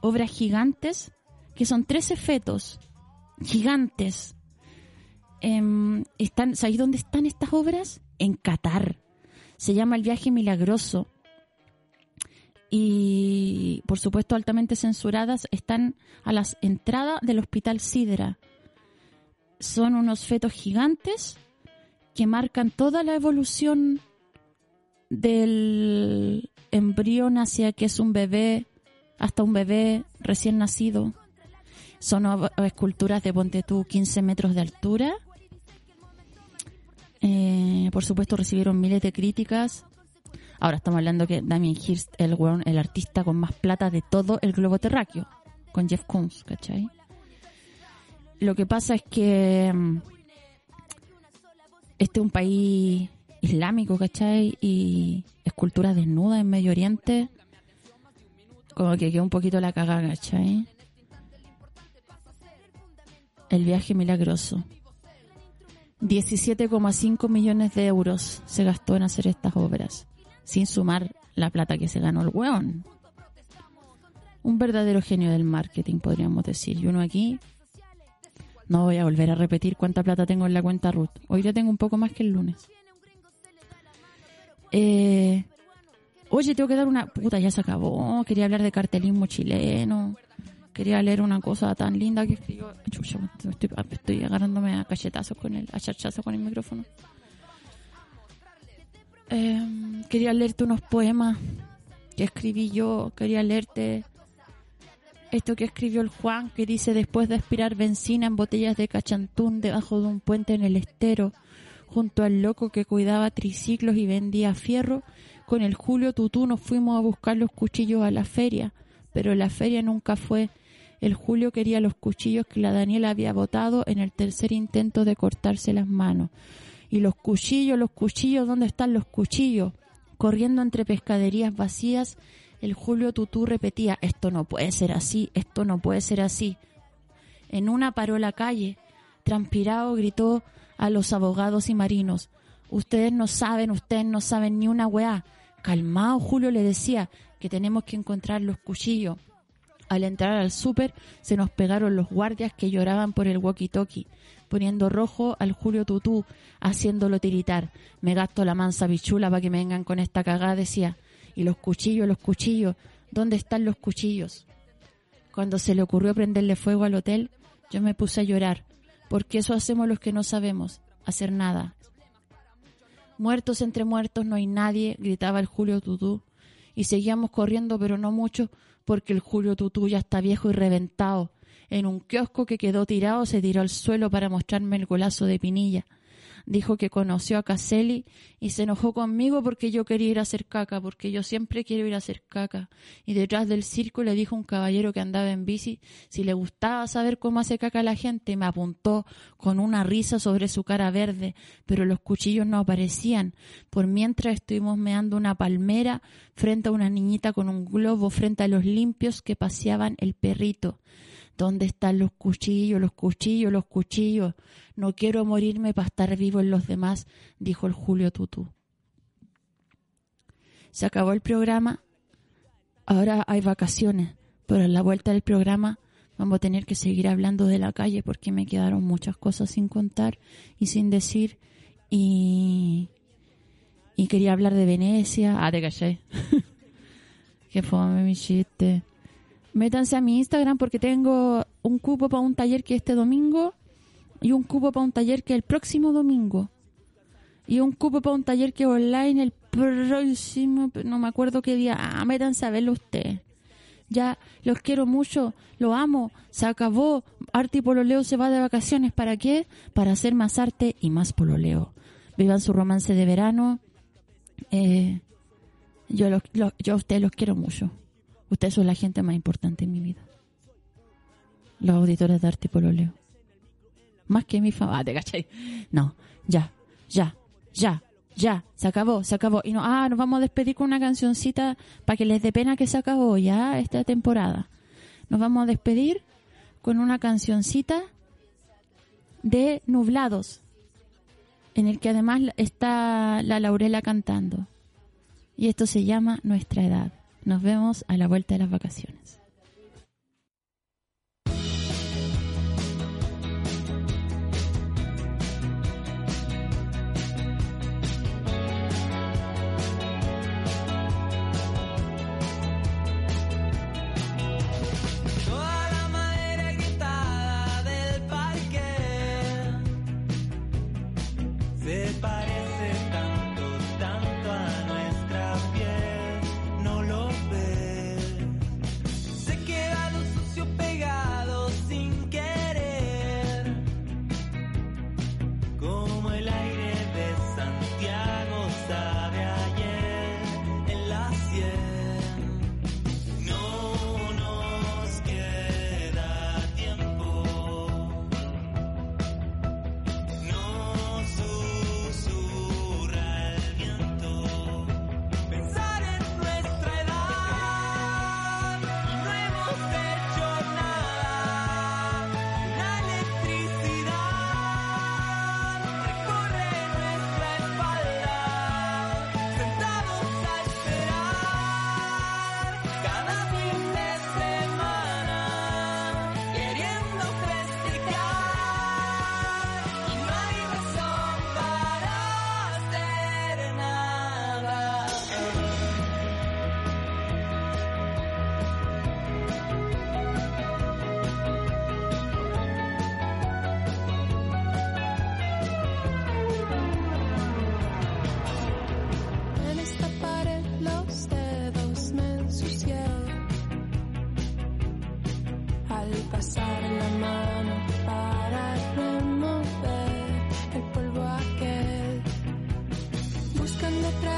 obras gigantes, que son 13 fetos gigantes eh, están, ¿Sabéis dónde están estas obras? En Qatar. Se llama El viaje milagroso. Y, por supuesto, altamente censuradas, están a las entradas del Hospital Sidra. Son unos fetos gigantes que marcan toda la evolución del, embrión hacia que es un bebé, hasta un bebé recién nacido. Son esculturas de ponte tú 15 metros de altura. Eh, por supuesto recibieron miles de críticas. Ahora estamos hablando que Damien Hirst, el, el artista con más plata de todo el globo terráqueo, con Jeff Koons, ¿cachai? Lo que pasa es que mm, este es un país islámico, ¿cachai? Y esculturas desnudas en Medio Oriente, como que quedó un poquito la cagada, ¿cachai? El viaje milagroso. 17,5 millones de euros se gastó en hacer estas obras, sin sumar la plata que se ganó el weón. Un verdadero genio del marketing, podríamos decir. Y uno aquí, no voy a volver a repetir cuánta plata tengo en la cuenta Ruth. Hoy ya tengo un poco más que el lunes. Eh, oye, tengo que dar una... Puta, ya se acabó. Quería hablar de cartelismo chileno. Quería leer una cosa tan linda que escribió... Estoy, agarrándome a cachetazos con el... A charchazos con el micrófono. Eh, quería leerte unos poemas que escribí yo. Quería leerte esto que escribió el Juan, que dice después de aspirar benzina en botellas de cachantún debajo de un puente en el estero, junto al loco que cuidaba triciclos y vendía fierro, con el Julio Tutú nos fuimos a buscar los cuchillos a la feria, pero la feria nunca fue. El Julio quería los cuchillos que la Daniela había botado en el tercer intento de cortarse las manos. Y los cuchillos, los cuchillos, ¿dónde están los cuchillos? Corriendo entre pescaderías vacías, el Julio Tutú repetía, esto no puede ser así, esto no puede ser así. En una paró la calle, transpirado gritó a los abogados y marinos, ustedes no saben, ustedes no saben ni una weá. Calmado, Julio le decía que tenemos que encontrar los cuchillos. Al entrar al súper se nos pegaron los guardias que lloraban por el walkie-talkie, poniendo rojo al Julio Tutú, haciéndolo tiritar. Me gasto la mansa bichula para que me vengan con esta cagada, decía. Y los cuchillos, los cuchillos, ¿dónde están los cuchillos? Cuando se le ocurrió prenderle fuego al hotel, yo me puse a llorar, porque eso hacemos los que no sabemos, hacer nada. Muertos entre muertos no hay nadie, gritaba el Julio Tutú, y seguíamos corriendo, pero no mucho, porque el Julio Tutú ya está viejo y reventado. En un kiosco que quedó tirado se tiró al suelo para mostrarme el golazo de Pinilla. Dijo que conoció a Caselli y se enojó conmigo porque yo quería ir a hacer caca, porque yo siempre quiero ir a hacer caca. Y detrás del circo le dijo un caballero que andaba en bici si le gustaba saber cómo hace caca la gente. Me apuntó con una risa sobre su cara verde, pero los cuchillos no aparecían. Por mientras estuvimos meando una palmera frente a una niñita con un globo frente a los limpios que paseaban el perrito. ¿Dónde están los cuchillos, los cuchillos, los cuchillos? No quiero morirme para estar vivo en los demás, dijo el Julio Tutú. Se acabó el programa, ahora hay vacaciones, pero a la vuelta del programa vamos a tener que seguir hablando de la calle porque me quedaron muchas cosas sin contar y sin decir y, y quería hablar de Venecia. Ah, te callé. Qué fome mi chiste. Métanse a mi Instagram porque tengo un cupo para un taller que este domingo y un cupo para un taller que el próximo domingo y un cupo para un taller que online el próximo, no me acuerdo qué día. Ah, métanse a verlo ustedes. Ya los quiero mucho, lo amo, se acabó. Arte y Pololeo se va de vacaciones. ¿Para qué? Para hacer más arte y más pololeo. Vivan su romance de verano. Eh, yo, los- los- yo a ustedes los quiero mucho. Ustedes son la gente más importante en mi vida. Los auditores de arte pololeo. Más que mi familia. Ah, te cachai. No, ya, ya, ya, ya. Se acabó, se acabó. Y no, ah, nos vamos a despedir con una cancioncita para que les dé pena que se acabó ya esta temporada. Nos vamos a despedir con una cancioncita de Nublados, en el que además está la Laurela cantando. Y esto se llama Nuestra Edad. Nos vemos a la vuelta de las vacaciones. Buscando traer